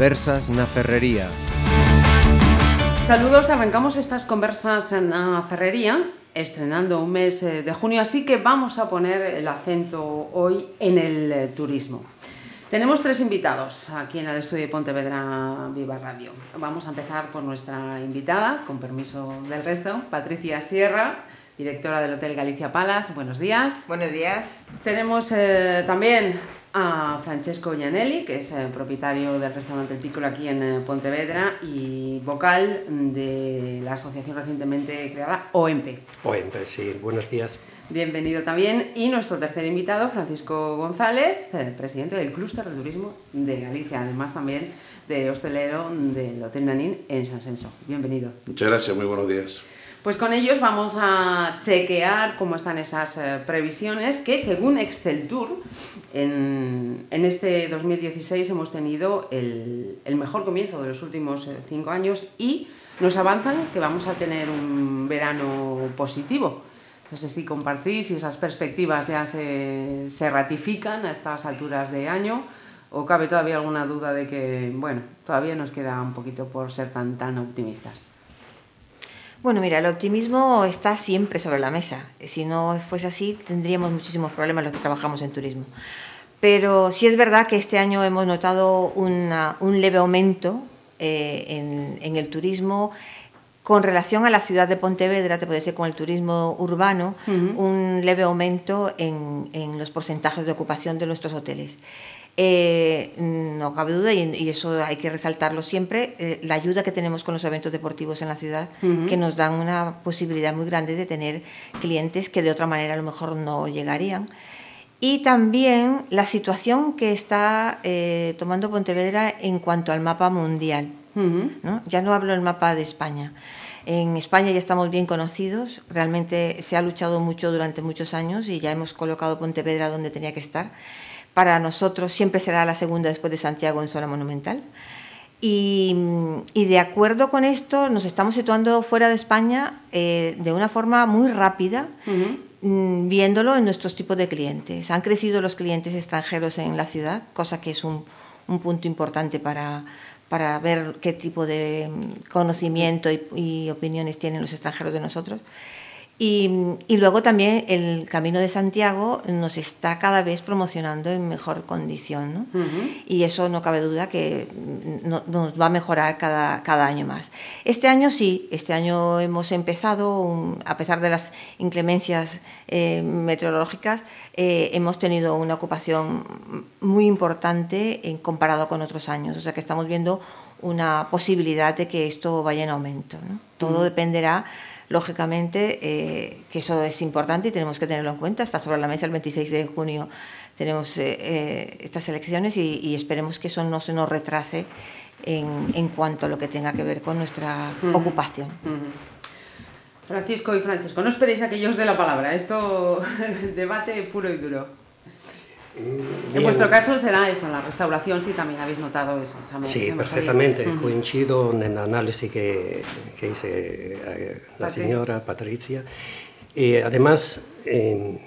Conversas na Ferrería. Saludos, arrancamos estas conversas en la ferrería, estrenando un mes eh, de junio, así que vamos a poner el acento hoy en el eh, turismo. Tenemos tres invitados aquí en el estudio de Pontevedra Viva Radio. Vamos a empezar por nuestra invitada, con permiso del resto, Patricia Sierra, directora del Hotel Galicia Palas. Buenos días. Buenos días. Tenemos eh, también a Francesco Gianelli, que es eh, propietario del restaurante El Piccolo aquí en eh, Pontevedra y vocal de la asociación recientemente creada OEMPE. OEMPE, sí. Buenos días. Bienvenido también. Y nuestro tercer invitado, Francisco González, eh, presidente del Clúster de Turismo de Galicia, además también de hostelero del Hotel Nanín en San Senso. Bienvenido. Muchas gracias, muy buenos días. Pues con ellos vamos a chequear cómo están esas eh, previsiones que según Excel Tour en, este 2016 hemos tenido el, el, mejor comienzo de los últimos eh, cinco años y nos avanzan que vamos a tener un verano positivo. No sé si compartís si esas perspectivas ya se, se ratifican a estas alturas de año o cabe todavía alguna duda de que, bueno, todavía nos queda un poquito por ser tan, tan optimistas. Bueno, mira, el optimismo está siempre sobre la mesa. Si no fuese así, tendríamos muchísimos problemas los que trabajamos en turismo. Pero sí es verdad que este año hemos notado una, un leve aumento eh, en, en, el turismo con relación a la ciudad de Pontevedra, te puede decir con el turismo urbano, uh -huh. un leve aumento en, en los porcentajes de ocupación de nuestros hoteles. Eh, no cabe duda, y, y, eso hay que resaltarlo siempre, eh, la ayuda que tenemos con los eventos deportivos en la ciudad, uh -huh. que nos dan una posibilidad muy grande de tener clientes que de otra manera a lo mejor no llegarían. Y también la situación que está eh, tomando Pontevedra en cuanto al mapa mundial. Uh -huh. ¿no? Ya no hablo del mapa de España. En España ya estamos bien conocidos, realmente se ha luchado mucho durante muchos años y ya hemos colocado Pontevedra donde tenía que estar para nosotros siempre será la segunda después de Santiago en zona monumental. Y, y de acuerdo con esto, nos estamos situando fuera de España eh, de una forma muy rápida, uh -huh. viéndolo en nuestros tipos de clientes. Han crecido los clientes extranjeros en la ciudad, cosa que es un, un punto importante para, para ver qué tipo de conocimiento y, y opiniones tienen los extranjeros de nosotros. Y, y, luego también el Camino de Santiago nos está cada vez promocionando en mejor condición, ¿no? Uh -huh. Y eso no cabe duda que no, nos va a mejorar cada, cada, año más. Este año sí, este año hemos empezado, un, a pesar de las inclemencias eh, meteorológicas, eh, hemos tenido una ocupación muy importante en comparado con otros años. O sea que estamos viendo una posibilidad de que esto vaya en aumento. ¿no? Todo uh -huh. dependerá lógicamente, eh, que eso es importante y tenemos que tenerlo en cuenta. Está sobre la mesa el 26 de junio, tenemos eh, eh, estas elecciones y, y, esperemos que eso no se nos retrase en, en, cuanto a lo que tenga que ver con nuestra ocupación. Francisco y Francesco, no esperéis a que yo os dé la palabra, esto debate puro y duro. Bien. En vuestro caso será eso, la restauración, sí también habéis notado eso. Esa, sí, esa perfectamente, coincido en el análisis que, que hice eh, la señora Patricia. Y además, eh,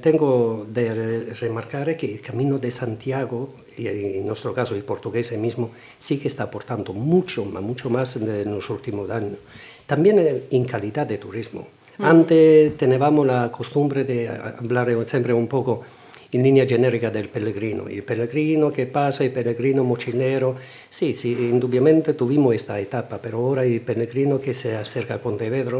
tengo de remarcar que el Camino de Santiago, y en nuestro caso el portugués mismo, sí que está aportando mucho, mucho más en los últimos años. También en calidad de turismo. Mm. Antes teníamos la costumbre de hablar siempre un poco en línea genérica del pellegrino, el pellegrino que pasa, el pellegrino mochilero, sí, sí, indudablemente tuvimos esta etapa, pero ahora el pellegrino que se acerca a Pontevedra,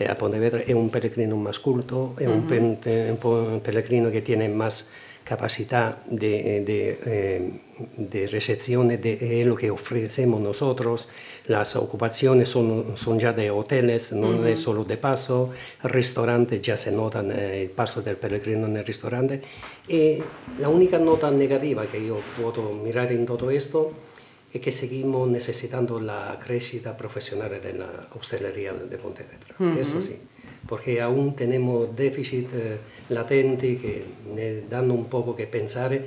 eh, a Pontevedra es un pellegrino más culto, es uh -huh. un, un, pellegrino que tiene más capacidad de, de, eh, de recepción de lo que ofrecemos nosotros. Las ocupaciones son, son ya de hoteles, no uh -huh. es solo de paso. Restaurantes ya se notan eh, el paso del peregrino en el restaurante. Y la única nota negativa que yo puedo mirar en todo esto es que seguimos necesitando la crecida profesional de la hostelería de Pontevedra. Uh -huh. Eso sí porque aún tenemos déficit eh, latente que me dan un poco que pensar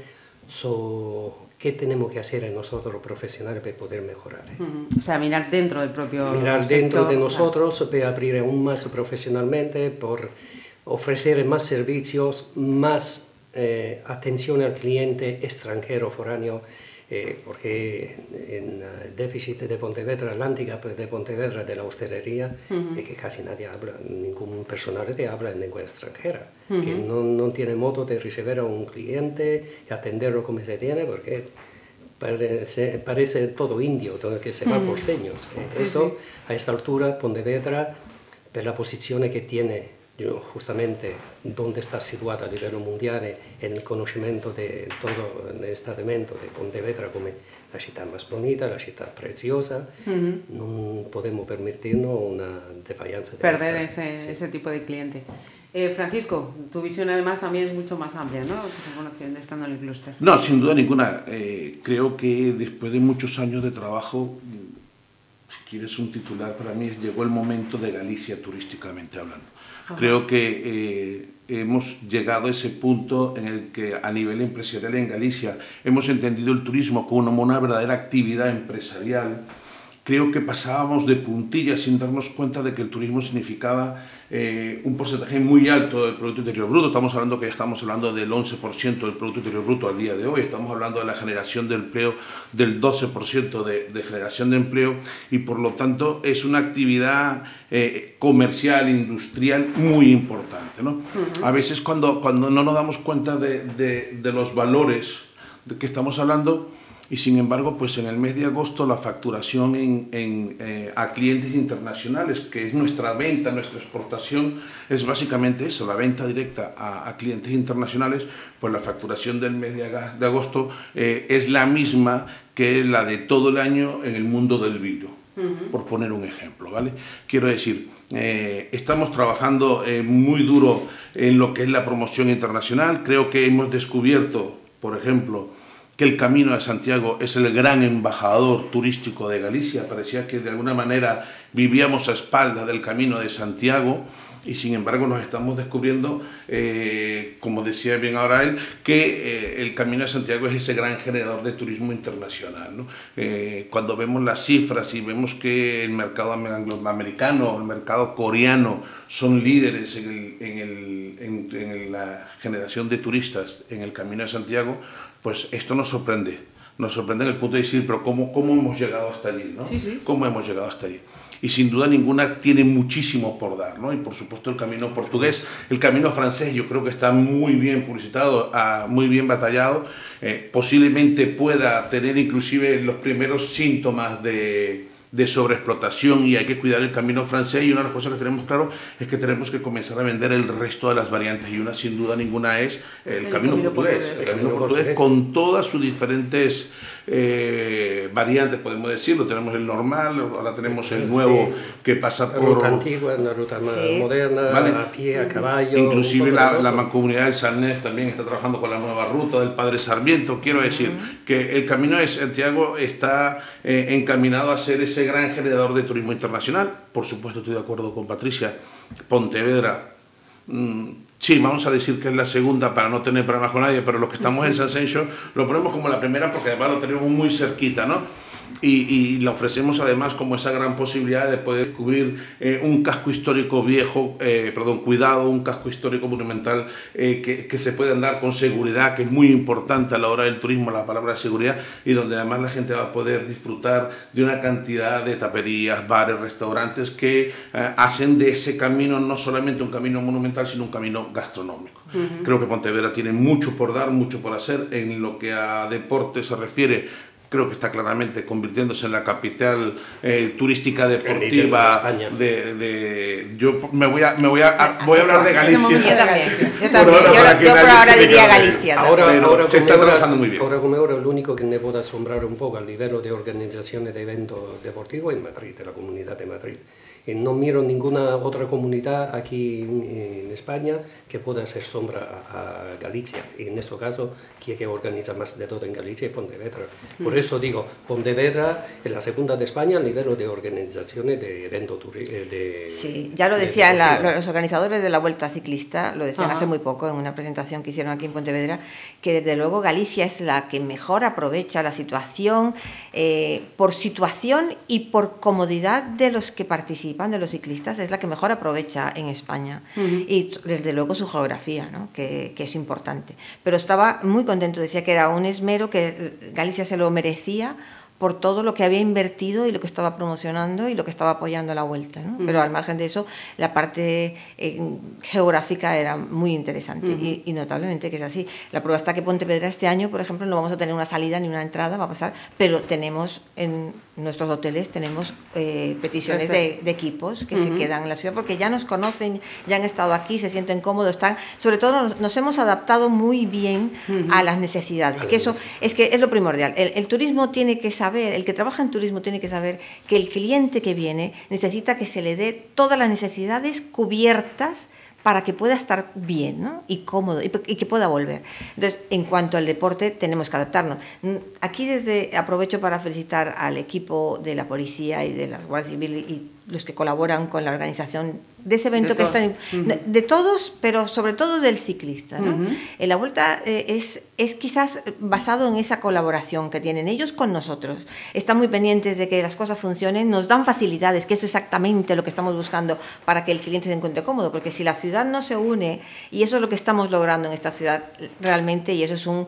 sobre qué tenemos que hacer nosotros los profesionales para poder mejorar. Uh -huh. O sea, mirar dentro del propio Mirar sector, dentro de nosotros claro. para abrir aún más profesionalmente, por ofrecer más servicios, más eh, atención al cliente extranjero, foráneo, eh, porque en el déficit de Pontevedra Atlántica, pues de Pontevedra, de la hostelería, es que casi nadie habla, ningún personal te habla en lengua extranjera, que no, no, tiene modo de recibir a un cliente y atenderlo como se tiene, porque parece, parece todo indio, todo que se va por seños. Eh, eso, a esta altura, Pontevedra, per la posizione che tiene justamente dove sta situata a livello mondiale e nel conoscimento di tutto l'estamento di Pontevedra come la città più bonita, la città preziosa, uh -huh. non possiamo permetternos una. De Perder ese, sí. ese tipo de cliente. Eh, Francisco, tu visión además también es mucho más amplia, ¿no? estando en el clúster. No, sin duda ninguna. Eh, creo que después de muchos años de trabajo, si quieres un titular, para mí llegó el momento de Galicia turísticamente hablando. Creo que eh, hemos llegado a ese punto en el que a nivel empresarial en Galicia hemos entendido el turismo como una verdadera actividad empresarial. Creo que pasábamos de puntillas sin darnos cuenta de que el turismo significaba eh, un porcentaje muy alto del Producto Interior Bruto. Estamos hablando que ya estamos hablando del 11% del Producto Interior Bruto al día de hoy. Estamos hablando de la generación de empleo del 12% de, de, generación de empleo y por lo tanto es una actividad eh, comercial, industrial muy importante. ¿no? Uh -huh. A veces cuando, cuando no nos damos cuenta de, de, de los valores de que estamos hablando, y sin embargo, pues en el mes de agosto la facturación en, en, eh, a clientes internacionales, que es nuestra venta, nuestra exportación, es básicamente eso, la venta directa a, a clientes internacionales, pues la facturación del mes de, de agosto eh, es la misma que la de todo el año en el mundo del vino, uh -huh. por poner un ejemplo, ¿vale? Quiero decir, eh, estamos trabajando muy duro en lo que es la promoción internacional, creo que hemos descubierto, por ejemplo, que el Camino de Santiago es el gran embajador turístico de Galicia. Parecía que de alguna manera vivíamos a espaldas del Camino de Santiago y sin embargo nos estamos descubriendo, eh, como decía bien ahora él, que eh, el Camino de Santiago es ese gran generador de turismo internacional. Eh, cuando vemos las cifras y vemos que el mercado angloamericano, el mercado coreano son líderes en, en la generación de turistas en el Camino de Santiago, pues esto nos sorprende. Nos sorprende en el punto de decir, pero ¿cómo, cómo hemos llegado hasta allí? ¿no? Sí, sí. ¿Cómo hemos llegado hasta allí? Y sin duda ninguna tiene muchísimo por dar, ¿no? Y por supuesto el camino portugués, el camino francés yo creo que está muy bien publicitado, uh, muy bien batallado, eh, posiblemente pueda tener inclusive los primeros síntomas de, de sobreexplotación y hay que cuidar el camino francés. Y una de las cosas que tenemos claro es que tenemos que comenzar a vender el resto de las variantes. Y una sin duda ninguna es el, el camino, camino, portugués, portugués. el camino portugués, portugués. con todas sus diferentes eh, variantes, podemos decirlo. Tenemos el normal, ahora tenemos el nuevo sí. que pasa por... La ruta antigua, una ruta más sí. moderna, ¿vale? a pie, a caballo... Inclusive la, la mancomunidad del Sarnés también está trabajando con la nueva ruta del Padre Sarmiento. Quiero decir uh -huh. que el Camino de Santiago está eh, encaminado a ser ese gran generador de turismo internacional. Por supuesto, estoy de acuerdo con Patricia. Pontevedra... Mmm, Sí, vamos a decir que es la segunda para no tener problemas con nadie, pero los que estamos en San Sencho lo ponemos como la primera porque además lo tenemos muy cerquita, ¿no? Y, y le ofrecemos además como esa gran posibilidad de poder descubrir eh, un casco histórico viejo, eh, perdón, cuidado, un casco histórico monumental eh, que, que, se puede andar con seguridad, que es muy importante a la hora del turismo la palabra seguridad, y donde además la gente va a poder disfrutar de una cantidad de taperías, bares, restaurantes que hacen de ese camino no solamente un camino monumental, sino un camino gastronómico. Uh -huh. Creo que Pontevedra tiene mucho por dar, mucho por hacer en lo que a deporte se refiere creo que está claramente convirtiéndose en la capital eh, turística deportiva de, de, yo me voy a me voy a, voy a hablar de Galicia. yo también. Yo también. yo, yo, yo por ahora diría Galicia ahora, ahora se está ahora, trabajando muy bien. ahora como ahora lo único que me puede asombrar un poco al nivel de organizaciones de eventos deportivos en Madrid de la comunidad de Madrid. No miro ninguna otra comunidad aquí en, España que pueda hacer sombra a, Galicia. Y en este caso, quien que organiza más de todo en Galicia es Pontevedra. Por. Por eso digo, Pontevedra es la segunda de España a nivel de organizaciones de eventos de Sí, ya lo decían los organizadores de la Vuelta Ciclista, lo decían hace muy poco en una presentación que hicieron aquí en Pontevedra, que desde luego Galicia es la que mejor aprovecha la situación, eh, por situación y por comodidad de los que participan, de los ciclistas, es la que mejor aprovecha en España. Y desde luego su geografía, ¿no? que, que es importante. Pero estaba muy contento, decía que era un esmero, que Galicia se lo merecía por todo lo que había invertido y lo que estaba promocionando y lo que estaba apoyando a la vuelta. ¿no? Pero al margen de eso, la parte eh, geográfica era muy interesante y, notablemente que es así. La prueba está que Pontevedra este año, por ejemplo, no vamos a tener una salida ni una entrada, va a pasar, pero tenemos en nuestros hoteles tenemos eh, peticiones de, equipos que se quedan en la ciudad porque ya nos conocen, ya han estado aquí, se sienten cómodos, están, sobre todo nos, hemos adaptado muy bien a las necesidades, que eso es que es lo primordial. El, turismo tiene que saber, el que trabaja en turismo tiene que saber que el cliente que viene necesita que se le dé todas las necesidades cubiertas para que pueda estar bien ¿no? y cómodo y, que pueda volver. Entonces, en cuanto al deporte, tenemos que adaptarnos. Aquí desde aprovecho para felicitar al equipo de la policía y de la Guardia Civil y los que colaboran con la organización de ese evento que está de todos pero sobre todo del ciclista ¿no? en la vuelta eh, es, es quizás basado en esa colaboración que tienen ellos con nosotros. Están muy pendientes de que las cosas funcionen nos dan facilidades que es exactamente lo que estamos buscando para que el cliente se encuentre cómodo porque si la ciudad no se une y eso es lo que estamos logrando en esta ciudad realmente y eso es un,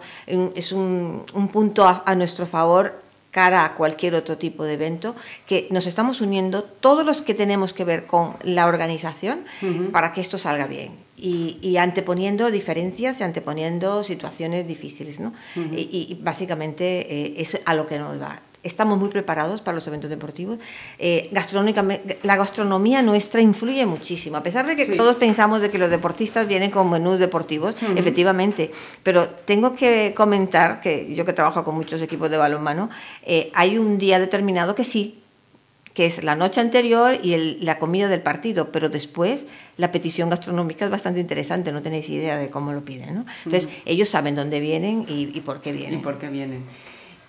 es un, un punto a nuestro favor cara a cualquier otro tipo de evento, que nos estamos uniendo todos los que tenemos que ver con la organización para que esto salga bien. Y, anteponiendo diferencias y anteponiendo situaciones difíciles. ¿no? y, básicamente eh, es a lo que nos va estamos muy preparados para los eventos deportivos. Eh, la gastronomía nuestra influye muchísimo, a pesar de que todos pensamos de que los deportistas vienen con menús deportivos, efectivamente, pero tengo que comentar que yo que trabajo con muchos equipos de balonmano, eh, hay un día determinado que sí, que es la noche anterior y la comida del partido, pero después la petición gastronómica es bastante interesante, no tenéis idea de cómo lo piden. ¿no? Entonces, ellos saben dónde vienen y, y por qué vienen. Y por qué vienen.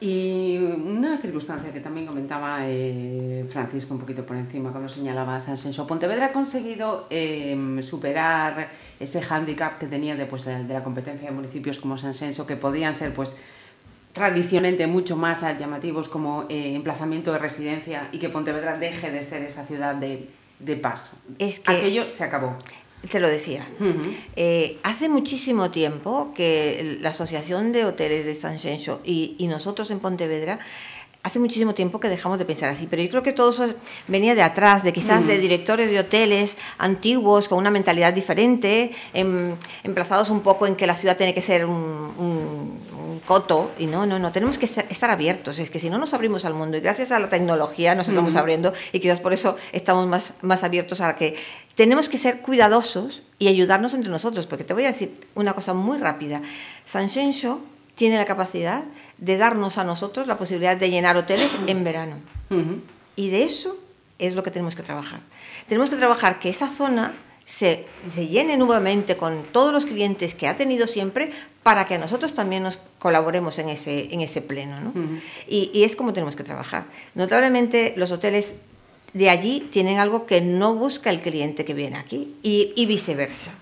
Y una circunstancia que también comentaba eh, Francisco un poquito por encima cuando señalaba a Sansenso, Pontevedra ha conseguido em, superar ese hándicap que tenía de, pues, de, la competencia de municipios como Sansenso, que podían ser pues tradicionalmente mucho más llamativos como eh, emplazamiento de residencia y que Pontevedra deje de ser esa ciudad de, de paso. Es que Aquello se acabó. Te lo decía. Eh, hace muchísimo tiempo que la Asociación de Hoteles de San Xenxo y, y, nosotros en Pontevedra, hace muchísimo tiempo que dejamos de pensar así, pero yo creo que todo eso venía de atrás, de quizás de directores de hoteles antiguos con una mentalidad diferente, em, emplazados un poco en que la ciudad tiene que ser un coto y no, no, no, tenemos que estar abiertos, es que si no nos abrimos al mundo y gracias a la tecnología nos estamos abriendo y quizás por eso estamos más, más abiertos a que tenemos que ser cuidadosos y ayudarnos entre nosotros, porque te voy a decir una cosa muy rápida, San tiene la capacidad de darnos a nosotros la posibilidad de llenar hoteles en verano y de eso es lo que tenemos que trabajar. Tenemos que trabajar que esa zona se, se, llene nuevamente con todos los clientes que ha tenido siempre para que nosotros también nos colaboremos en ese, en ese pleno. ¿no? y, y, es como tenemos que trabajar. Notablemente los hoteles de allí tienen algo que no busca el cliente que viene aquí y, y viceversa.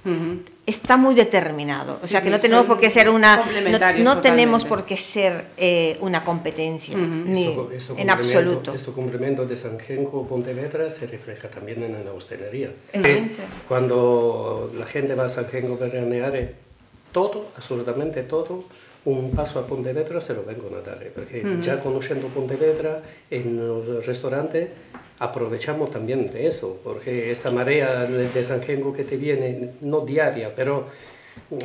Está muy determinado, o sea que no tenemos por qué ser una no, tenemos por qué ser eh, una competencia ni en absoluto. Este complemento de San Genco Pontevedra se refleja también en la hostelería. Cuando la gente va a San Genco veraneare, todo, absolutamente todo, un paso a Pontevedra se lo vengo a dar, porque ya conociendo Pontevedra en los restaurantes aprovechamos también de eso, porque esa marea de San Gengo que te viene, no diaria, pero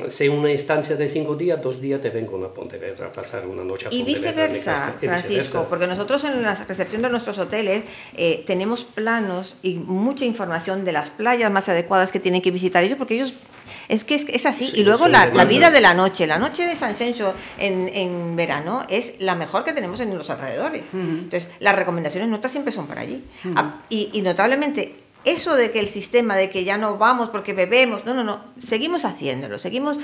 si una instancia de cinco días, dos días te vengo a Pontevedra a pasar una noche a Pontevedra. Y viceversa, Francisco, porque nosotros en la recepción de nuestros hoteles eh, tenemos planos y mucha información de las playas más adecuadas que tienen que visitar ellos, porque ellos es que es, así. y luego la, vida de la noche. La noche de San Senso en, en, verano es la mejor que tenemos en los alrededores. Entonces, las recomendaciones nuestras siempre son para allí. Ah, y, notablemente, eso de que el sistema, de que ya no vamos porque bebemos, no, no, no, seguimos haciéndolo, seguimos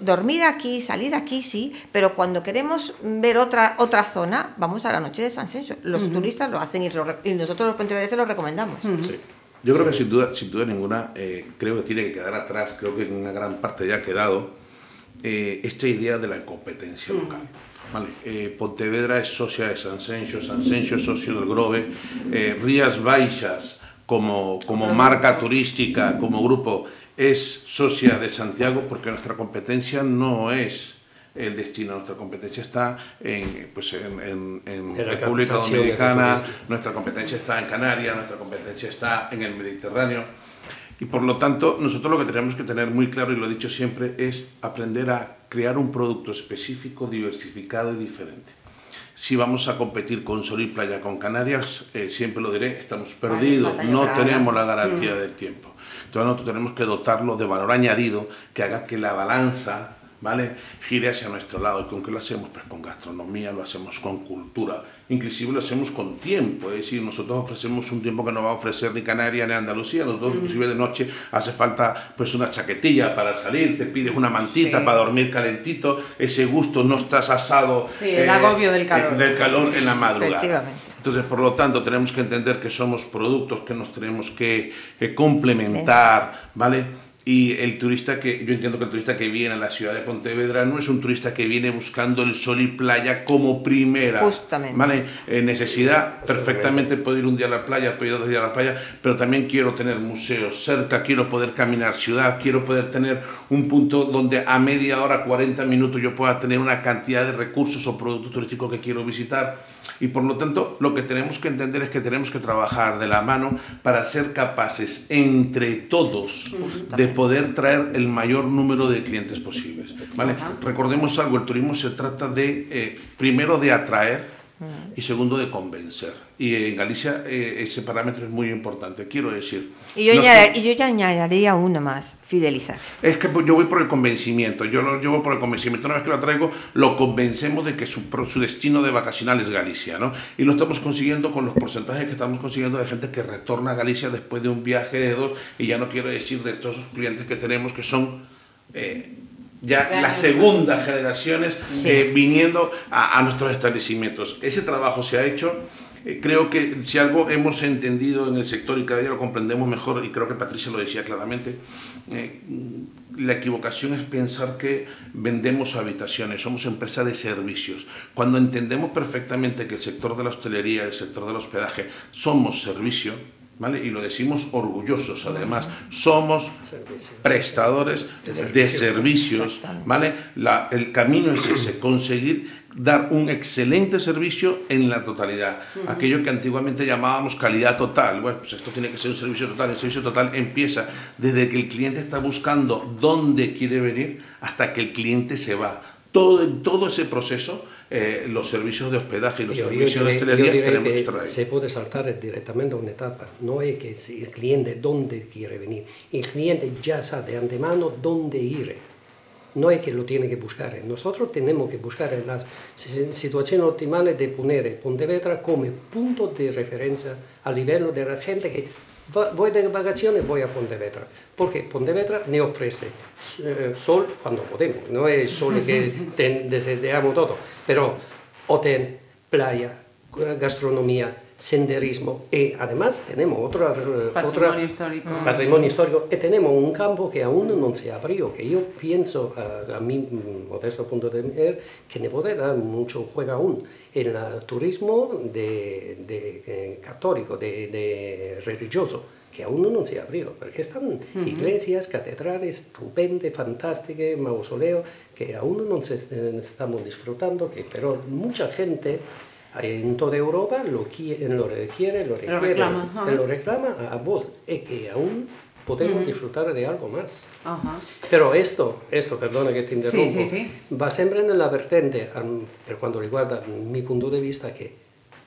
dormir aquí, salir aquí, sí, pero cuando queremos ver otra, otra zona, vamos a la noche de San Senso. Los turistas lo hacen y, nosotros los pontevedreses lo recomendamos. Yo creo que sin duda, sin duda ninguna, eh, creo que tiene que quedar atrás, creo que en una gran parte ya ha quedado eh, esta idea de la competencia local. Vale. Eh, Pontevedra es socia de San Senso, San Senso es socio del Grove, Rías Baixas como, como marca turística, como grupo, es socia de Santiago porque nuestra competencia no es el destino. Nuestra competencia está en, pues en, en, República Dominicana, nuestra competencia está en Canarias, nuestra competencia está en el Mediterráneo. Y por lo tanto, nosotros lo que tenemos que tener muy claro, y lo he dicho siempre, es aprender a crear un producto específico, diversificado y diferente si vamos a competir con Sol y Playa, con Canarias, eh, siempre lo diré, estamos perdidos, no tenemos la garantía mm. del tiempo. Entonces nosotros tenemos que dotarlo de valor añadido que haga que la balanza ¿vale? gire hacia nuestro lado. ¿Y con qué lo hacemos? Pues con gastronomía, lo hacemos con cultura, inclusive lo hacemos con tiempo, es decir, nosotros ofrecemos un tiempo que no va a ofrecer ni Canarias ni Andalucía, nosotros inclusive de noche hace falta pues una chaquetilla para salir, te pides una mantita para dormir calentito, ese gusto no estás asado. Sí, el agobio del calor. Del calor en la madrugada. Entonces, por lo tanto, tenemos que entender que somos productos que nos tenemos que complementar, ¿vale? Y el turista que, yo entiendo que el turista que viene a la ciudad de Pontevedra no es un turista que viene buscando el sol y playa como primera. Justamente. ¿Vale? Eh, necesidad, perfectamente puedo ir un día a la playa, puedo ir dos días a la playa, pero también quiero tener museos cerca, quiero poder caminar ciudad, quiero poder tener un punto donde a media hora, 40 minutos yo pueda tener una cantidad de recursos o productos turísticos que quiero visitar y por lo tanto, lo que tenemos que entender es que tenemos que trabajar de la mano para ser capaces entre todos de poder traer el mayor número de clientes posibles. ¿vale? Recordemos algo, el turismo se trata de, eh, primero, de atraer y segundo de convencer. Y en Galicia eh, ese parámetro es muy importante, quiero decir. Y yo, ya añadiría uno más, fidelizar. Es que pues, yo voy por el convencimiento, yo lo llevo por el convencimiento. Una vez que lo traigo, lo convencemos de que su, su destino de vacacional es Galicia, ¿no? Y lo estamos consiguiendo con los porcentajes que estamos consiguiendo de gente que retorna a Galicia después de un viaje de dos, y ya no quiero decir de todos los clientes que tenemos que son... Eh, ya las segundas generaciones eh, viniendo a, nuestros establecimientos. Ese trabajo se ha hecho. Eh, creo que si algo hemos entendido en el sector y cada día lo comprendemos mejor, y creo que Patricia lo decía claramente, eh, la equivocación es pensar que vendemos habitaciones, somos empresa de servicios. Cuando entendemos perfectamente que el sector de la hostelería, el sector del hospedaje, somos servicio, y lo decimos orgullosos, además, somos prestadores de servicios, ¿vale? el camino es ese, conseguir dar un excelente servicio en la totalidad. Aquello que antiguamente llamábamos calidad total. Bueno, pues esto tiene que ser un servicio total. El servicio total empieza desde que el cliente está buscando dónde quiere venir hasta que el cliente se va. Todo, todo ese proceso eh, los servicios de hospedaje y los servicios de hostelería tenemos que traer. Se puede saltar directamente a una etapa. No es que el cliente dónde quiere venir. El cliente ya sabe de antemano dónde ir. No es que lo tiene que buscar. Nosotros tenemos que buscar las situaciones optimales de poner Pontevedra como punto de referencia a nivel de la gente que voy de vacaciones, voy a Pontevedra. Porque Pontevedra ne ofrece eh, sol cuando podemos, no es sol que deseamos todo, pero hotel, playa, gastronomía, senderismo y además tenemos otro eh, patrimonio, histórico. patrimonio histórico y tenemos un campo que aún no se abrió, que yo pienso a, mi modesto punto de vista que ne puede dar mucho juego aún el turismo de, de católico, de, de, religioso, que aún no se abrió, porque están iglesias, catedrales estupendas, fantásticas, mausoleos, que aún no se, estamos disfrutando, que, pero mucha gente en toda Europa lo, quiere, lo requiere, lo, requiere, lo reclama, lo reclama a vos, y que aún podemos disfrutar de algo más. Pero esto, esto, perdona que te interrumpo, va siempre en la vertente, per cuando riguarda mi punto de vista, que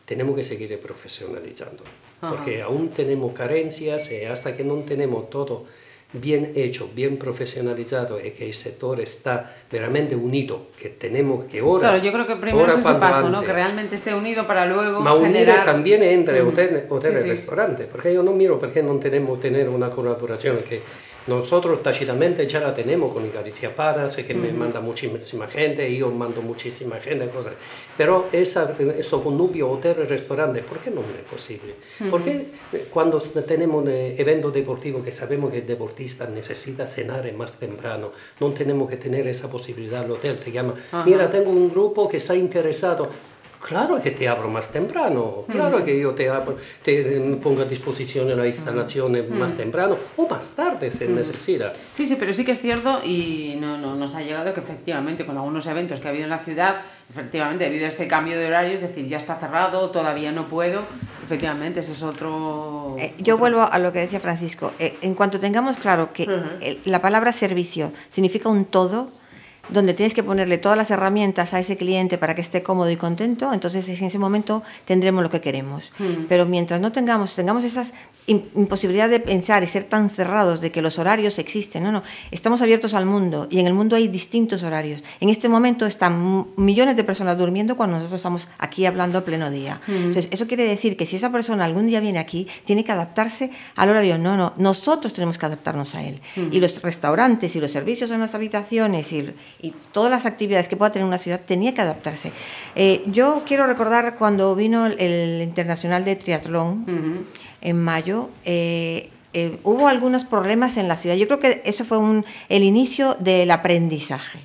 tenemos que seguir profesionalizando, porque aún tenemos carencias y hasta que no tenemos todo bien hecho, bien profesionalizado y que el sector está realmente unido, que tenemos que ahora... Claro, yo creo que primero es ese paso, ¿no? que realmente esté unido para luego Ma generar... también entre hoteles hotel sí, y restaurantes, porque yo no miro por qué no tenemos tener una colaboración que nosotros tácitamente ya la tenemos con Galicia Paras, que me manda muchísima gente, yo mando muchísima gente, cosas. Pero esa, eso connubio hotel-restaurante, ¿por qué no es posible? Porque cuando tenemos un evento deportivo que sabemos que el deportista necesita cenar más temprano, no tenemos que tener esa posibilidad, el hotel te llama, mira, tengo un grupo que está interesado, Claro que te abro más temprano, claro que yo te, te pongo a disposición la instalación más temprano o más tarde se necesita. Sí, sí, pero sí que es cierto y no, no, nos ha llegado que efectivamente con algunos eventos que ha habido en la ciudad, efectivamente debido a este cambio de horario, es decir, ya está cerrado, todavía no puedo, efectivamente ese es otro... Eh, yo vuelvo a lo que decía Francisco, eh, en cuanto tengamos claro que la palabra servicio significa un todo, donde tienes que ponerle todas las herramientas a ese cliente para que esté cómodo y contento, entonces en ese momento tendremos lo que queremos. Mm. Pero mientras no tengamos, tengamos esas imposibilidad de pensar y ser tan cerrados de que los horarios existen, no, no, estamos abiertos al mundo y en el mundo hay distintos horarios. En este momento están millones de personas durmiendo cuando nosotros estamos aquí hablando a pleno día. Mm. Entonces, eso quiere decir que si esa persona algún día viene aquí, tiene que adaptarse al horario. No, no, nosotros tenemos que adaptarnos a él. Mm. Y los restaurantes y los servicios en las habitaciones y, y todas las actividades que pueda tener una ciudad tenía que adaptarse. Eh, yo quiero recordar cuando vino el, Internacional de Triatlón en mayo. Eh, eh, hubo algunos problemas en la ciudad. Yo creo que eso fue un, el inicio del aprendizaje.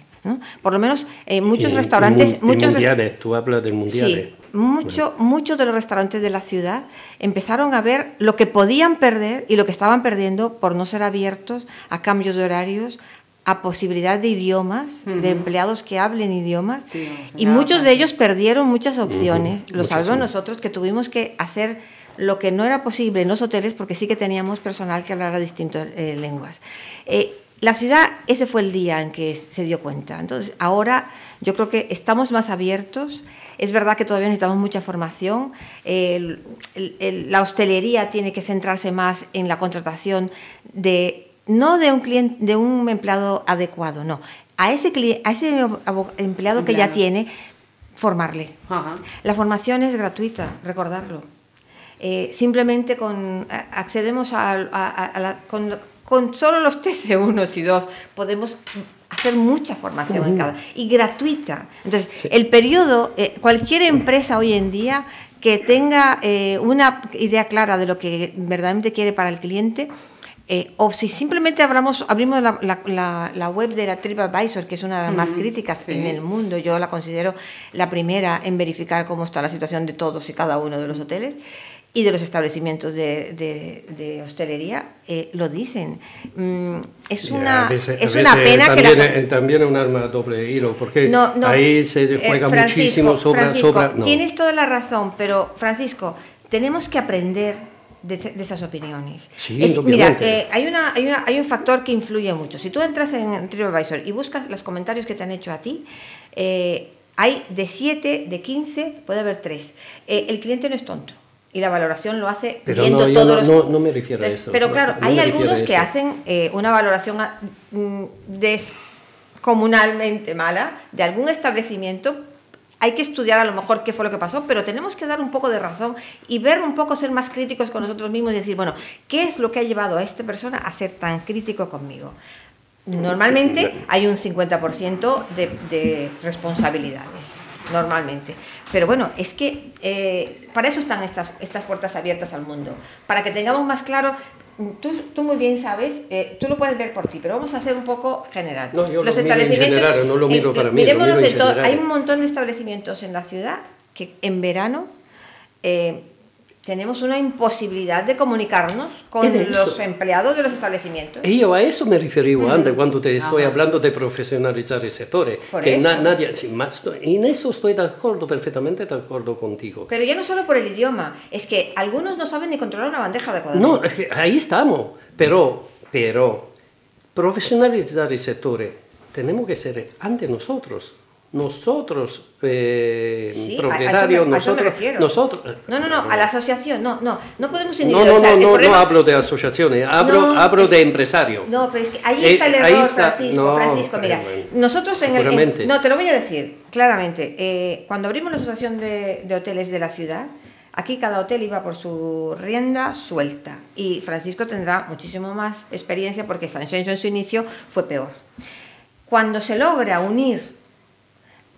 Por lo menos muchos restaurantes... muchos mundiales, tú hablas del mundial. Sí, mucho, muchos de los restaurantes de la ciudad empezaron a ver lo que podían perder y lo que estaban perdiendo por no ser abiertos a cambios de horarios, a posibilidad de idiomas, de empleados que hablen idiomas, y muchos de ellos perdieron muchas opciones. Lo sabemos nosotros que tuvimos que hacer lo que no era posible en los hoteles porque sí que teníamos personal que hablara distintas eh, lenguas. Eh, la ciudad, ese fue el día en que se dio cuenta. Entonces, ahora yo creo que estamos más abiertos. Es verdad que todavía necesitamos mucha formación. la hostelería tiene que centrarse más en la contratación de no de un cliente, de un empleado adecuado, no. A ese, a ese empleado que ya tiene, formarle. La formación es gratuita, recordarlo. Eh, simplemente con, accedemos a, la, con, solo los TC1 y 2 podemos hacer mucha formación en cada y gratuita. Entonces, el periodo, eh, cualquier empresa hoy en día que tenga eh, una idea clara de lo que verdaderamente quiere para el cliente, eh, o si simplemente abrimos la, web de la TripAdvisor, que es una de las más críticas en el mundo, yo la considero la primera en verificar cómo está la situación de todos y cada uno de los hoteles y de los establecimientos de, hostelería, eh, lo dicen. Mm, es una, es una pena también, que También es un arma doble hilo, porque ahí se eh, juega muchísimo sobre... Tienes toda la razón, pero Francisco, tenemos que aprender de, esas opiniones. mira, eh, hay, una, hay, una, hay un factor que influye mucho. Si tú entras en TripAdvisor y buscas los comentarios que te han hecho a ti, eh, hay de 7, de 15, puede haber 3. Eh, el cliente no es tonto y la valoración lo hace pero viendo no, todos no, no, me refiero a eso. Pero claro, hay algunos que hacen una valoración mm, descomunalmente mala de algún establecimiento hay que estudiar a lo mejor qué fue lo que pasó, pero tenemos que dar un poco de razón y ver un poco, ser más críticos con nosotros mismos y decir, bueno, ¿qué es lo que ha llevado a esta persona a ser tan crítico conmigo? Normalmente hay un 50% de, de responsabilidades, normalmente. Pero bueno, es que eh, para eso están estas, estas puertas abiertas al mundo, para que tengamos más claro Tú, tú, muy bien sabes, eh, tú lo puedes ver por ti, pero vamos a hacer un poco general. No, yo Los lo miro en general, no lo miro para mí. Lo miro todo. Hay un montón de establecimientos en la ciudad que en verano eh, tenemos una imposibilidad de comunicarnos con los empleados de los establecimientos. Y yo a eso me referí antes cuando te estoy hablando de profesionalizar el sector. que nadie, y en eso estoy de acuerdo, perfectamente de acuerdo contigo. Pero ya no solo por el idioma, es que algunos no saben ni controlar una bandeja de cuaderno. No, ahí estamos, pero, pero profesionalizar el sector tenemos que ser ante nosotros nosotros, eh, propietarios, nosotros, nosotros... No, no, no, a la asociación, no, no, no podemos individualizar. No, no, no, no hablo de asociaciones, hablo, hablo de empresario. No, pero es que ahí está el eh, error, Francisco, Francisco, mira, nosotros en el... no, te lo voy a decir claramente, eh, cuando abrimos la asociación de, de hoteles de la ciudad, Aquí cada hotel iba por su rienda suelta y Francisco tendrá muchísimo más experiencia porque Sanxenxo en su inicio fue peor. Cuando se logra unir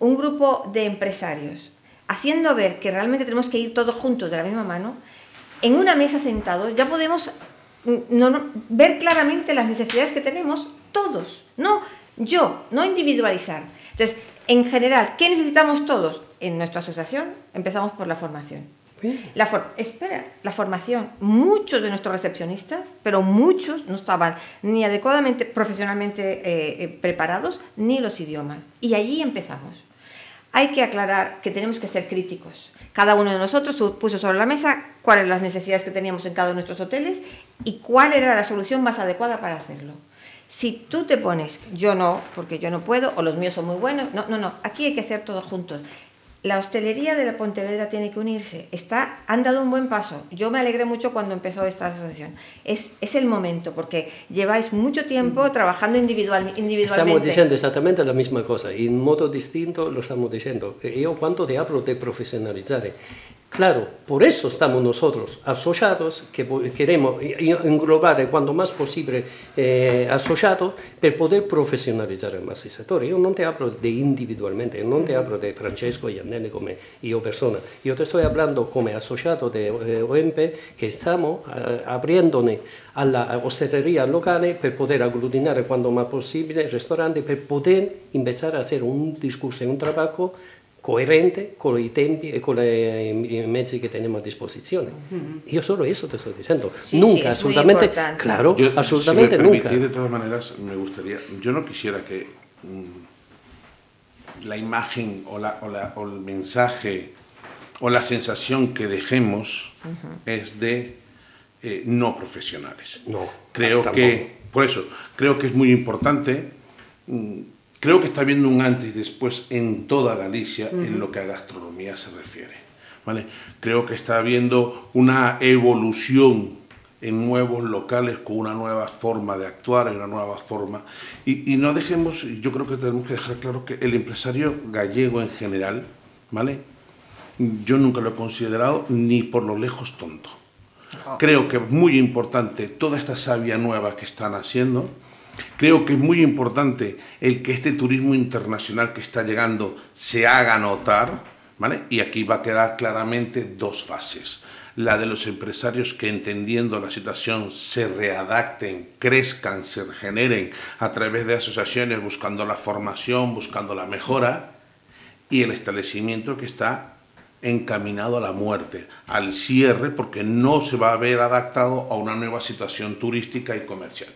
un grupo de empresarios haciendo ver que realmente tenemos que ir todos juntos de la misma mano, en una mesa sentados ya podemos mm, ver claramente las necesidades que tenemos todos, no yo, no individualizar. Entonces, en general, ¿qué necesitamos todos? En nuestra asociación empezamos por la formación. La espera, la formación. Muchos de nuestros recepcionistas, pero muchos no estaban ni adecuadamente profesionalmente eh, eh, preparados, ni los idiomas. Y allí empezamos. Hay que aclarar que tenemos que ser críticos. Cada uno de nosotros puso sobre la mesa cuáles eran las necesidades que teníamos en cada uno de nuestros hoteles y cuál era la solución más adecuada para hacerlo. Si tú te pones, yo no, porque yo no puedo, o los míos son muy buenos, no, no, no, aquí hay que hacer todos juntos. La hostelería de la Pontevedra tiene que unirse. Está, han dado un buen paso. Yo me alegré mucho cuando empezó esta asociación. Es, es el momento, porque lleváis mucho tiempo trabajando individual, individualmente. Estamos diciendo exactamente la misma cosa. Y en modo distinto lo estamos diciendo. Yo cuando te hablo de profesionalizar, Claro, por eso estamos nosotros asociados, que queremos englobar cuanto más posible eh, asociados para poder profesionalizar más el sector. Yo no te hablo de individualmente, no te hablo de Francesco y Andene como yo persona. Yo te estoy hablando como asociado de eh, OMP que estamos abriéndole a la hostelería local para poder aglutinar cuanto más posible el restaurante, para poder empezar a hacer un discurso un trabajo coherente con i tempi e con le, i mezzi che teniamo a disposizione. Mm-hmm. Io solo eso te sto diciendo. Sí, nunca, sí, absolutamente, claro, yo, absolutamente si me nunca. De todas maneras, me gustaría, yo no quisiera que mm, la imagen o, la, o, la, o, el mensaje o la sensación que dejemos es de eh, no profesionales. No. Creo que, por eso, creo que es muy importante. Mm, Creo que está habiendo un antes y después en toda Galicia en lo que a gastronomía se refiere. ¿vale? Creo que está habiendo una evolución en nuevos locales con una nueva forma de actuar, una nueva forma. Y, y, no dejemos, yo creo que tenemos que dejar claro que el empresario gallego en general, ¿vale? Yo nunca lo he considerado ni por lo lejos tonto. Oh. Creo que es muy importante toda esta savia nueva que están haciendo, Creo que es muy importante el que este turismo internacional que está llegando se haga notar, ¿vale? Y aquí va a quedar claramente dos fases. La de los empresarios que entendiendo la situación se readapten, crezcan, se regeneren a través de asociaciones buscando la formación, buscando la mejora, y el establecimiento que está encaminado a la muerte, al cierre, porque no se va a ver adaptado a una nueva situación turística y comercial.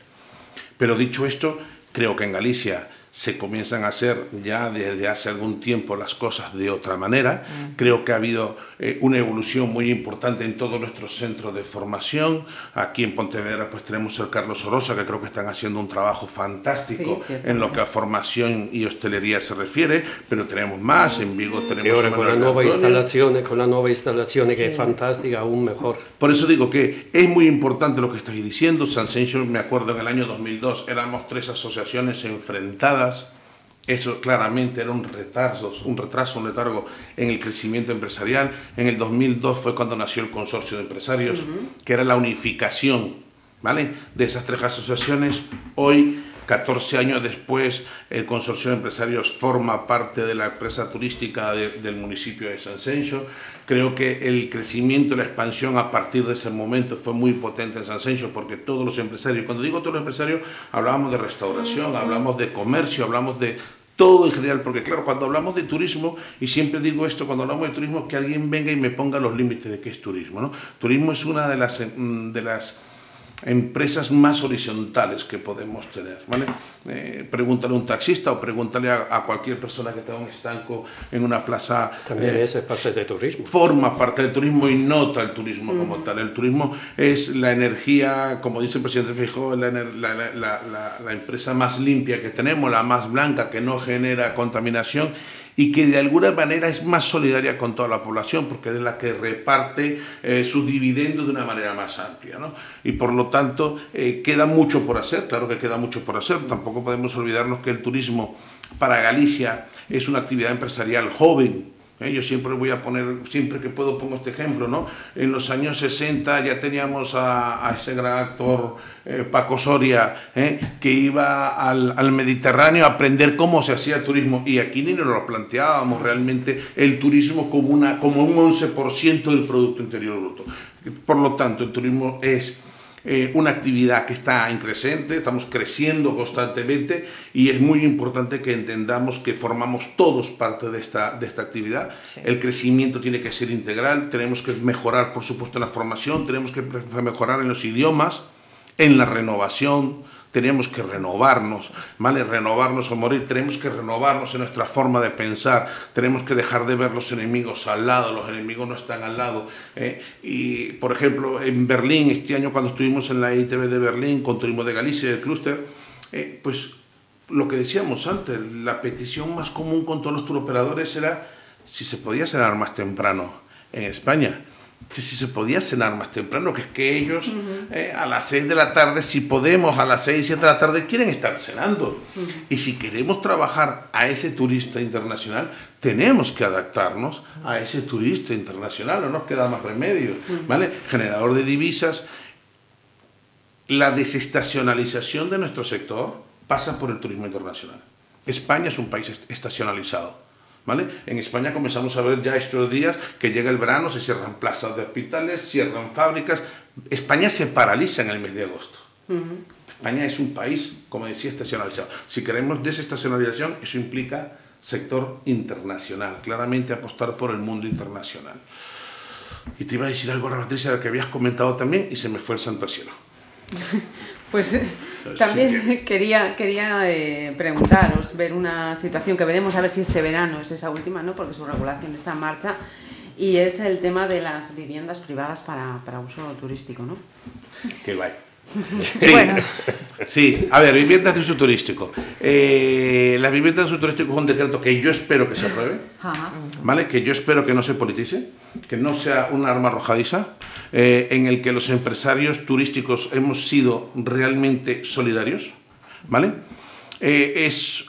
Pero dicho esto, creo que en Galicia se comienzan a hacer ya desde hace algún tiempo las cosas de otra manera. Mm. Creo que ha habido eh, una evolución muy importante en todos nuestros centros de formación. Aquí en Pontevedra pues tenemos el Carlos Orosa, que creo que están haciendo un trabajo fantástico sí, en lo que a formación y hostelería se refiere, pero tenemos más, en Vigo tenemos... Y ahora con la nueva instalación, con la nueva instalación sí. que es fantástica, aún mejor. Por eso digo que es muy importante lo que estáis diciendo. San Sencho, me acuerdo en el año 2002, éramos tres asociaciones enfrentadas eso claramente era un retraso, un retraso, un letargo en el crecimiento empresarial. En el 2002 fue cuando nació el consorcio de empresarios, uh -huh. que era la unificación ¿vale? de esas tres asociaciones. Hoy 14 años después, el consorcio de empresarios forma parte de la empresa turística de, del municipio de San Sencho. Creo que el crecimiento la expansión a partir de ese momento fue muy potente en San Sencho porque todos los empresarios, cuando digo todos los empresarios, hablábamos de restauración, hablamos de comercio, hablamos de todo en general, porque claro, cuando hablamos de turismo, y siempre digo esto, cuando hablamos de turismo, que alguien venga y me ponga los límites de qué es turismo. ¿no? Turismo es una de las, mm, de las empresas más horizontales que podemos tener. ¿vale? Eh, pregúntale a un taxista o pregúntale a, a, cualquier persona que tenga un estanco en una plaza. También eh, es parte de turismo. Forma parte del turismo y nota el turismo mm. como tal. El turismo es la energía, como dice el presidente Fijó, la, la, la, la empresa más limpia que tenemos, la más blanca, que no genera contaminación y que de alguna manera es más solidaria con toda la población porque es la que reparte eh, sus dividendos de una manera más amplia. ¿no? Y por lo tanto eh, queda mucho por hacer, claro que queda mucho por hacer, tampoco podemos olvidarnos que el turismo para Galicia es una actividad empresarial joven, ¿eh? Yo siempre voy a poner, siempre que puedo pongo este ejemplo, ¿no? En los años 60 ya teníamos a, ese gran actor eh, Paco Soria, ¿eh? que iba al, al, Mediterráneo a aprender cómo se hacía turismo y aquí ni nos lo planteábamos realmente el turismo como, una, como un 11% del Producto Interior Bruto. Por lo tanto, el turismo es eh, una actividad que está en creciente, estamos creciendo constantemente y es muy importante que entendamos que formamos todos parte de esta, de esta actividad. El crecimiento tiene que ser integral, tenemos que mejorar, por supuesto, en la formación, tenemos que mejorar en los idiomas, en la renovación, tenemos que renovarnos, ¿vale? Renovarnos o morir, tenemos que renovarnos en nuestra forma de pensar, tenemos que dejar de ver los enemigos al lado, los enemigos no están al lado. ¿eh? Y, por ejemplo, en Berlín, este año cuando estuvimos en la ITV de Berlín con Turismo de Galicia, el clúster, eh, pues lo que decíamos antes, la petición más común con todos los turoperadores era si se podía cenar más temprano en España que si se podía cenar más temprano, que es que ellos eh, a las 6 de la tarde, si podemos, a las 6, 7 de la tarde, quieren estar cenando. Y si queremos trabajar a ese turista internacional, tenemos que adaptarnos a ese turista internacional, no nos queda más remedio. ¿vale? Generador de divisas, la desestacionalización de nuestro sector pasa por el turismo internacional. España es un país estacionalizado. En España comenzamos a ver ya estos días que llega el verano, se cierran plazas de hospitales, cierran fábricas. España se paraliza en el mes de agosto. España es un país, como decía, estacionalizado. Si queremos desestacionalización, eso implica sector internacional, claramente apostar por el mundo internacional. Y te iba a decir algo, Patricia, que habías comentado también y se me fue el santo cielo. Pues también quería, quería eh, preguntaros, ver una situación que veremos a ver si este verano es esa última, ¿no? porque su regulación está en marcha, y es el tema de las viviendas privadas para, para uso turístico. ¿no? Qué guay. Sí, bueno. sí, a ver, viviendas de uso turístico. Eh, las viviendas de uso turístico es un decreto que yo espero que se apruebe, ¿vale? Que yo espero que no se politice, que no sea una arma arrojadiza, eh, en el que los empresarios turísticos hemos sido realmente solidarios, ¿vale? Eh, es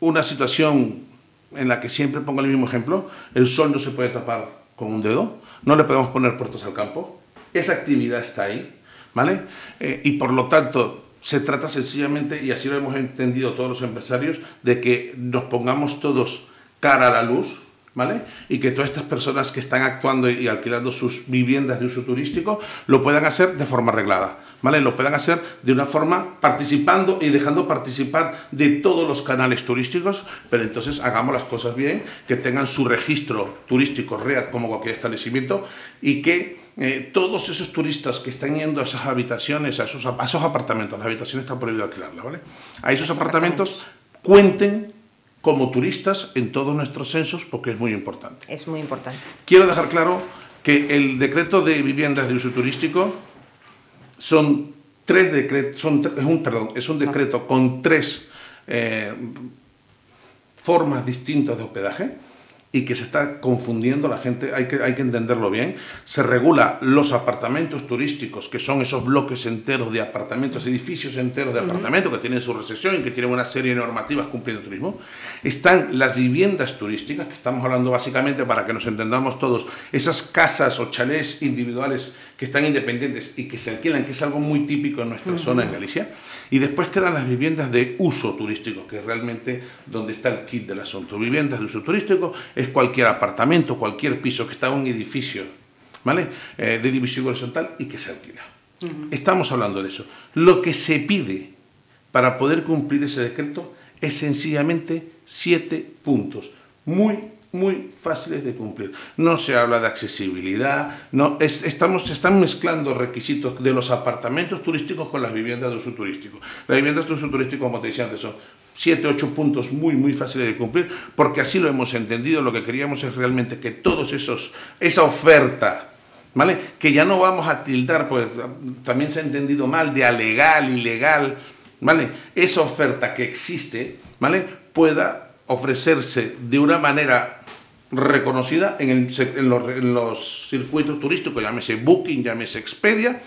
una situación en la que siempre pongo el mismo ejemplo, el sol no se puede tapar con un dedo, no le podemos poner puertas al campo, esa actividad está ahí, ¿vale? Eh, y por lo tanto, se trata sencillamente, y así lo hemos entendido todos los empresarios, de que nos pongamos todos cara a la luz, ¿vale? Y que todas estas personas que están actuando y alquilando sus viviendas de uso turístico lo puedan hacer de forma arreglada, ¿vale? Lo puedan hacer de una forma participando y dejando participar de todos los canales turísticos, pero entonces hagamos las cosas bien, que tengan su registro turístico real como cualquier establecimiento y que eh, todos esos turistas que están yendo a esas habitaciones, a esos, apartamentos, las habitaciones están prohibido alquilarlas, ¿vale? A esos apartamentos cuenten como turistas en todos nuestros censos porque es muy importante. Es muy importante. Quiero dejar claro que el decreto de viviendas de uso turístico son tres decretos, son, es un, perdón, es un decreto con tres eh, formas distintas de hospedaje y que se está confundiendo la gente, hay que, hay que entenderlo bien. Se regula los apartamentos turísticos, que son esos bloques enteros de apartamentos, edificios enteros de apartamentos que tienen su recesión y que tienen una serie de normativas cumpliendo turismo. Están las viviendas turísticas, que estamos hablando básicamente para que nos entendamos todos, esas casas o chalés individuales que están independientes y que se alquilan, que es algo muy típico en nuestra zona en Galicia. Y después quedan las viviendas de uso turístico, que es realmente donde está el kit del asunto. Viviendas de uso turístico es cualquier apartamento, cualquier piso que está en un edificio ¿vale? Eh, de división horizontal y que se alquila. Estamos hablando de eso. Lo que se pide para poder cumplir ese decreto es sencillamente siete puntos, muy muy fáciles de cumplir. No se habla de accesibilidad, no, estamos, se están mezclando requisitos de los apartamentos turísticos con las viviendas de uso turístico. Las viviendas de uso turístico, como te decía antes, son siete, ocho puntos muy, muy fáciles de cumplir, porque así lo hemos entendido. Lo que queríamos es realmente que todos esos, esa oferta, ¿vale? Que ya no vamos a tildar, pues también se ha entendido mal, de alegal, ilegal, ¿vale? Esa oferta que existe, ¿vale? Pueda ofrecerse de una manera reconocida en, los, circuitos turísticos, llámese Booking, llámese Expedia,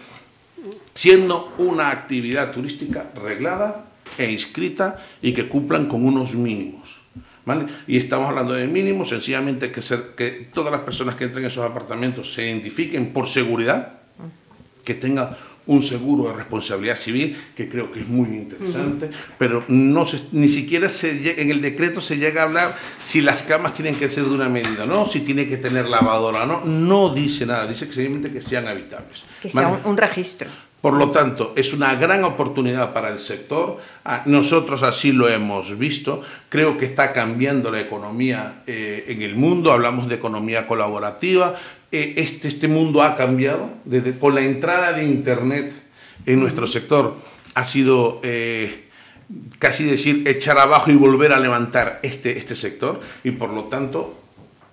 siendo una actividad turística reglada e inscrita y que cumplan con unos mínimos. ¿Vale? Y estamos hablando de mínimos, sencillamente que, ser, que todas las personas que entren en esos apartamentos se identifiquen por seguridad, que tengan un seguro de responsabilidad civil, que creo que es muy interesante, pero no ni siquiera se, en el decreto se llega a hablar si las camas tienen que ser de una medida, no, si tiene que tener lavadora, no, no dice nada, dice simplemente que sean habitables. Que sea un, registro. Por lo tanto, es una gran oportunidad para el sector. Ah, nosotros así lo hemos visto. Creo que está cambiando la economía eh, en el mundo. Hablamos de economía colaborativa. Eh, este, este mundo ha cambiado. Con la entrada de Internet en nuestro sector ha sido eh, casi decir echar abajo y volver a levantar este, este sector. Y por lo tanto,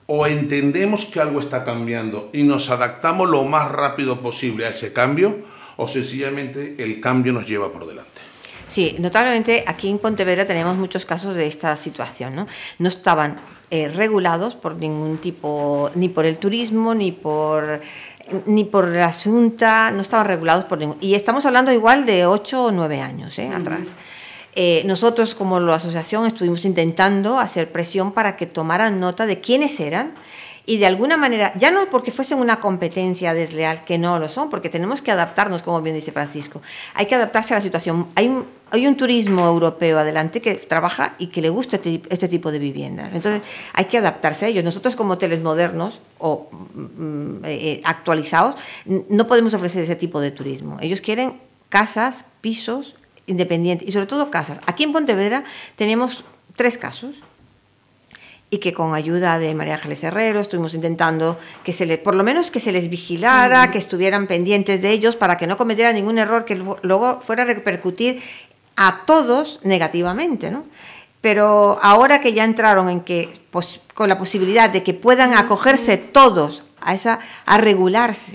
o entendemos que algo está cambiando y nos adaptamos lo más rápido posible a ese cambio o sencillamente el cambio nos lleva por delante. Sí, notablemente aquí en Pontevedra tenemos muchos casos de esta situación. No, no estaban eh, regulados por ningún tipo, ni por el turismo, ni por ni por la Junta, no estaban regulados por ningún... Y estamos hablando igual de ocho o nueve años ¿eh? atrás. Eh, nosotros como la asociación estuvimos intentando hacer presión para que tomaran nota de quiénes eran y de alguna manera, ya no porque fuesen una competencia desleal, que no lo son, porque tenemos que adaptarnos, como bien dice Francisco, hay que adaptarse a la situación. Hay un, hay un turismo europeo adelante que trabaja y que le gusta este, este, tipo de viviendas. Entonces, hay que adaptarse a ellos. Nosotros como hoteles modernos o mm, eh, eh, actualizados, no podemos ofrecer ese tipo de turismo. Ellos quieren casas, pisos independientes y sobre todo casas. Aquí en Pontevedra tenemos tres casos y que con ayuda de María Ángeles Herrero estuvimos intentando que se le, por lo menos que se les vigilara, que estuvieran pendientes de ellos para que no cometieran ningún error que luego fuera a repercutir a todos negativamente, ¿no? Pero ahora que ya entraron en que pues, con la posibilidad de que puedan acogerse todos a, esa, a regularse,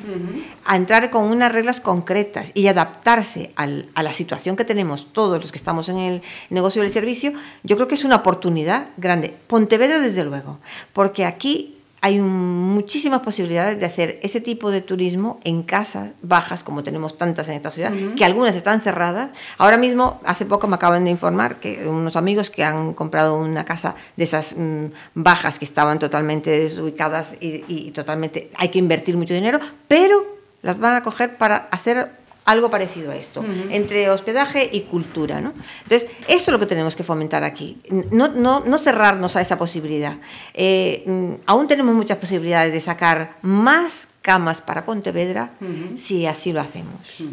a entrar con unas reglas concretas y adaptarse a la situación que tenemos todos los que estamos en el negocio del servicio, yo creo que es una oportunidad grande. Pontevedra, desde luego, porque aquí hay muchísimas posibilidades de hacer ese tipo de turismo en casas bajas, como tenemos tantas en esta ciudad, que algunas están cerradas. Ahora mismo, hace poco me acaban de informar que unos amigos que han comprado una casa de esas mm, bajas que estaban totalmente desubicadas y, y totalmente hay que invertir mucho dinero, pero las van a coger para hacer algo parecido a esto, entre hospedaje y cultura. ¿no? Entonces, esto es lo que tenemos que fomentar aquí, no, no, no cerrarnos a esa posibilidad. Eh, mm, aún tenemos muchas posibilidades de sacar más camas para Pontevedra si así lo hacemos.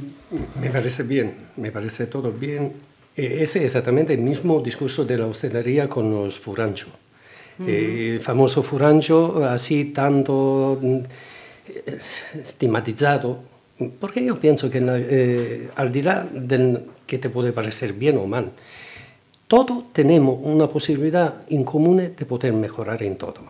Me parece bien, me parece todo bien. Eh, ese es exactamente el mismo discurso de la hostelería con los furancho. Eh, el famoso furancho, así tanto mm, estigmatizado, porque yo pienso que eh, al dirá del que te puede parecer bien o mal, todos tenemos una posibilidad en común de poder mejorar en todo.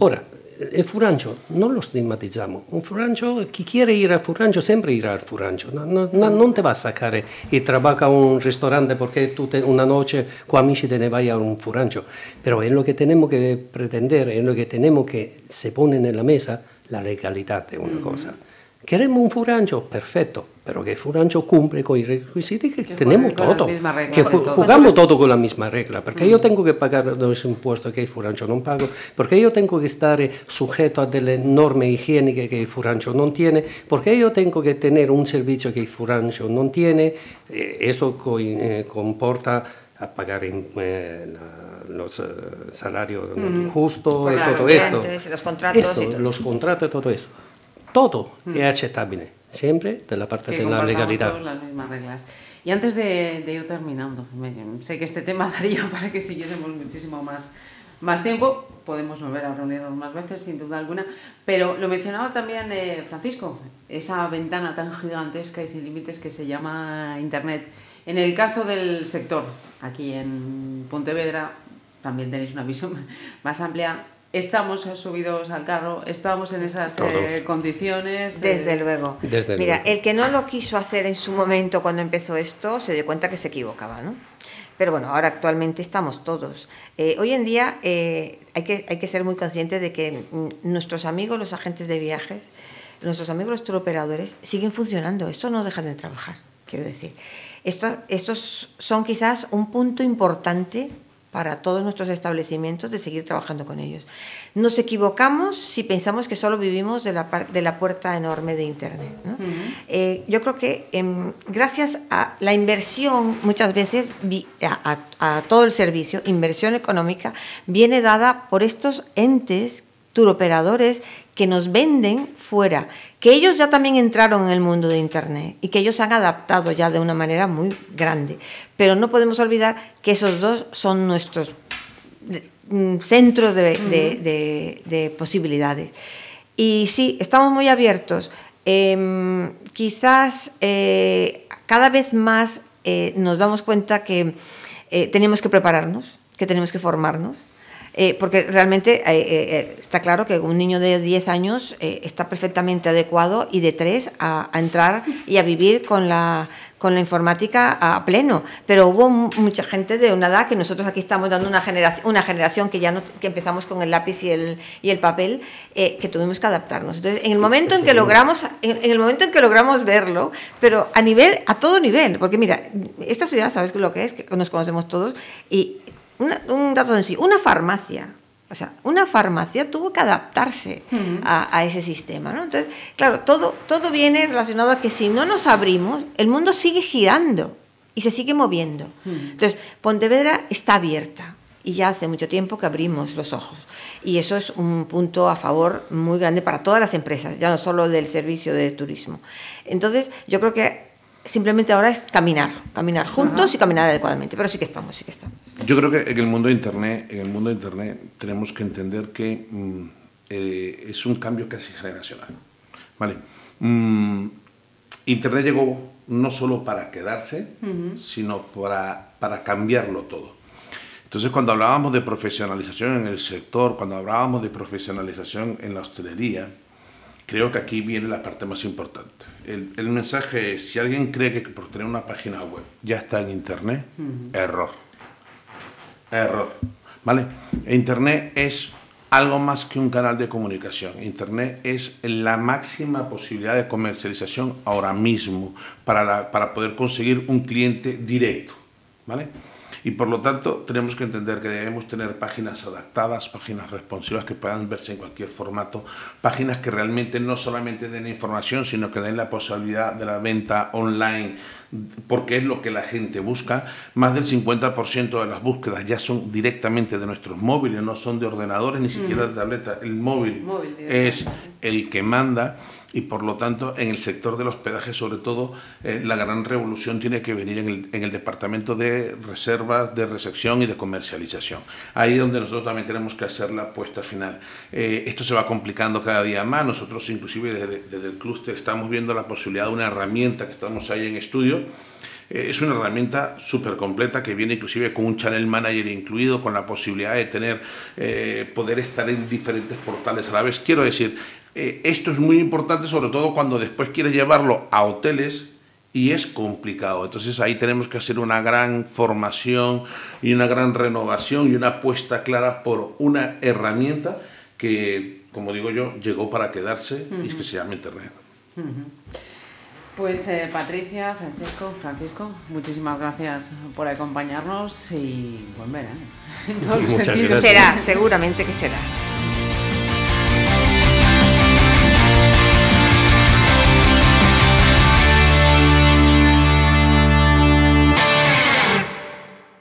Ahora, el furancho no lo estigmatizamos. Un furancho, chi quiere ir al furancho sempre irá al furancho. No, no, no, non te va a sacare e trabaja a un ristorante perché tu te, una noche con amici te ne vai a un furancho. Pero es lo que tenemos que pretender, es lo que tenemos que se pone nella mesa, la legalità è una cosa. Queremos un furancho, perfecto, pero que el furancho cumple con los requisitos que, tenemos todo. Que jugamos todo con la misma regla. Porque yo tengo que pagar los impuestos que el furancho no pago, porque yo tengo que estar sujeto a delle norme higiénicas que el furancho no tiene, porque yo tengo que tener un servicio que el furancho no tiene. Eh, eso eh, comporta a pagar eh, los salarios justos y todo esto. Los contratos, los contratos y todo eso. Todo mm. es aceptable, siempre de la parte que de la legalidad. las mismas reglas. Y antes de, de ir terminando, me, sé que este tema daría para que siguiésemos muchísimo más, más tiempo, podemos volver a reunirnos más veces, sin duda alguna, pero lo mencionaba también eh, Francisco, esa ventana tan gigantesca y sin límites que se llama Internet. En el caso del sector, aquí en Pontevedra, también tenéis una visión más amplia, estamos subidos al carro, estamos en esas eh, condiciones. Desde luego. Mira, el que no lo quiso hacer en su momento cuando empezó esto, se dio cuenta que se equivocaba, ¿no? Pero bueno, ahora actualmente estamos todos. Eh, hoy en día eh, hay, que, hay que ser muy conscientes de que mm, nuestros amigos, los agentes de viajes, nuestros amigos los turoperadores, siguen funcionando. Esto no dejan de trabajar, quiero decir. estos son quizás un punto importante para todos nuestros establecimientos de seguir trabajando con ellos. Nos equivocamos si pensamos que solo vivimos de la, de la puerta enorme de Internet. Eh, yo creo que em, gracias a la inversión, muchas veces, a, a, todo el servicio, inversión económica, viene dada por estos entes turoperadores que nos venden fuera, que ellos ya también entraron en el mundo de Internet y que ellos han adaptado ya de una manera muy grande. Pero no podemos olvidar que esos dos son nuestros mm, centros de, posibilidades. Y sí, estamos muy abiertos. Em, quizás eh, cada vez más eh, nos damos cuenta que eh, tenemos que prepararnos, que tenemos que formarnos eh, porque realmente eh, eh, está claro que un niño de 10 años está perfectamente adecuado y de 3 a, entrar y a vivir con la, con la informática a pleno. Pero hubo mucha gente de una edad que nosotros aquí estamos dando una generación, una generación que ya no, que empezamos con el lápiz y el, y el papel, que tuvimos que adaptarnos. Entonces, en el momento en que logramos, en, el momento en que logramos verlo, pero a nivel, a todo nivel, porque mira, esta ciudad, sabes lo que es, que nos conocemos todos y un dato en sí, una farmacia, o sea, una farmacia tuvo que adaptarse a, ese sistema, ¿no? Entonces, claro, todo, todo viene relacionado a que si no nos abrimos, el mundo sigue girando y se sigue moviendo. Entonces, Pontevedra está abierta y ya hace mucho tiempo que abrimos los ojos. Y eso es un punto a favor muy grande para todas las empresas, ya no solo del servicio de turismo. Entonces, yo creo que simplemente ahora es caminar, caminar juntos y caminar adecuadamente, pero sí que estamos, sí que estamos. Yo creo que en el mundo de Internet, en el mundo de Internet tenemos que entender que mm, eh, es un cambio casi generacional. ¿vale? Mm, Internet llegó no solo para quedarse, sino para, para cambiarlo todo. Entonces, cuando hablábamos de profesionalización en el sector, cuando hablábamos de profesionalización en la hostelería, creo que aquí viene la parte más importante. El, el mensaje es, si alguien cree que por tener una página web ya está en Internet, error. Error. ¿Vale? Internet es algo más que un canal de comunicación. Internet es la máxima posibilidad de comercialización ahora mismo para, para poder conseguir un cliente directo. ¿Vale? Y por lo tanto tenemos que entender que debemos tener páginas adaptadas, páginas responsivas que puedan verse en cualquier formato, páginas que realmente no solamente den información, sino que den la posibilidad de la venta online, porque es lo que la gente busca. Más del 50% de las búsquedas ya son directamente de nuestros móviles, no son de ordenadores, ni siquiera de tableta. El móvil es el que manda y por lo tanto en el sector del hospedaje sobre todo eh, la gran revolución tiene que venir en el, en el, departamento de reservas, de recepción y de comercialización. Ahí es donde nosotros también tenemos que hacer la apuesta final. Eh, esto se va complicando cada día más, nosotros inclusive desde, desde el clúster estamos viendo la posibilidad de una herramienta que estamos ahí en estudio, eh, es una herramienta súper completa que viene inclusive con un channel manager incluido, con la posibilidad de tener, poder estar en diferentes portales a la vez. Quiero decir, eh, esto es muy importante, sobre todo cuando después quieres llevarlo a hoteles y es complicado. Entonces ahí tenemos que hacer una gran formación y una gran renovación y una apuesta clara por una herramienta que, como digo yo, llegó para quedarse y es que se llama Internet. Pues eh, Patricia, Francesco, Francisco, muchísimas gracias por acompañarnos y buen verano. Será, seguramente que será.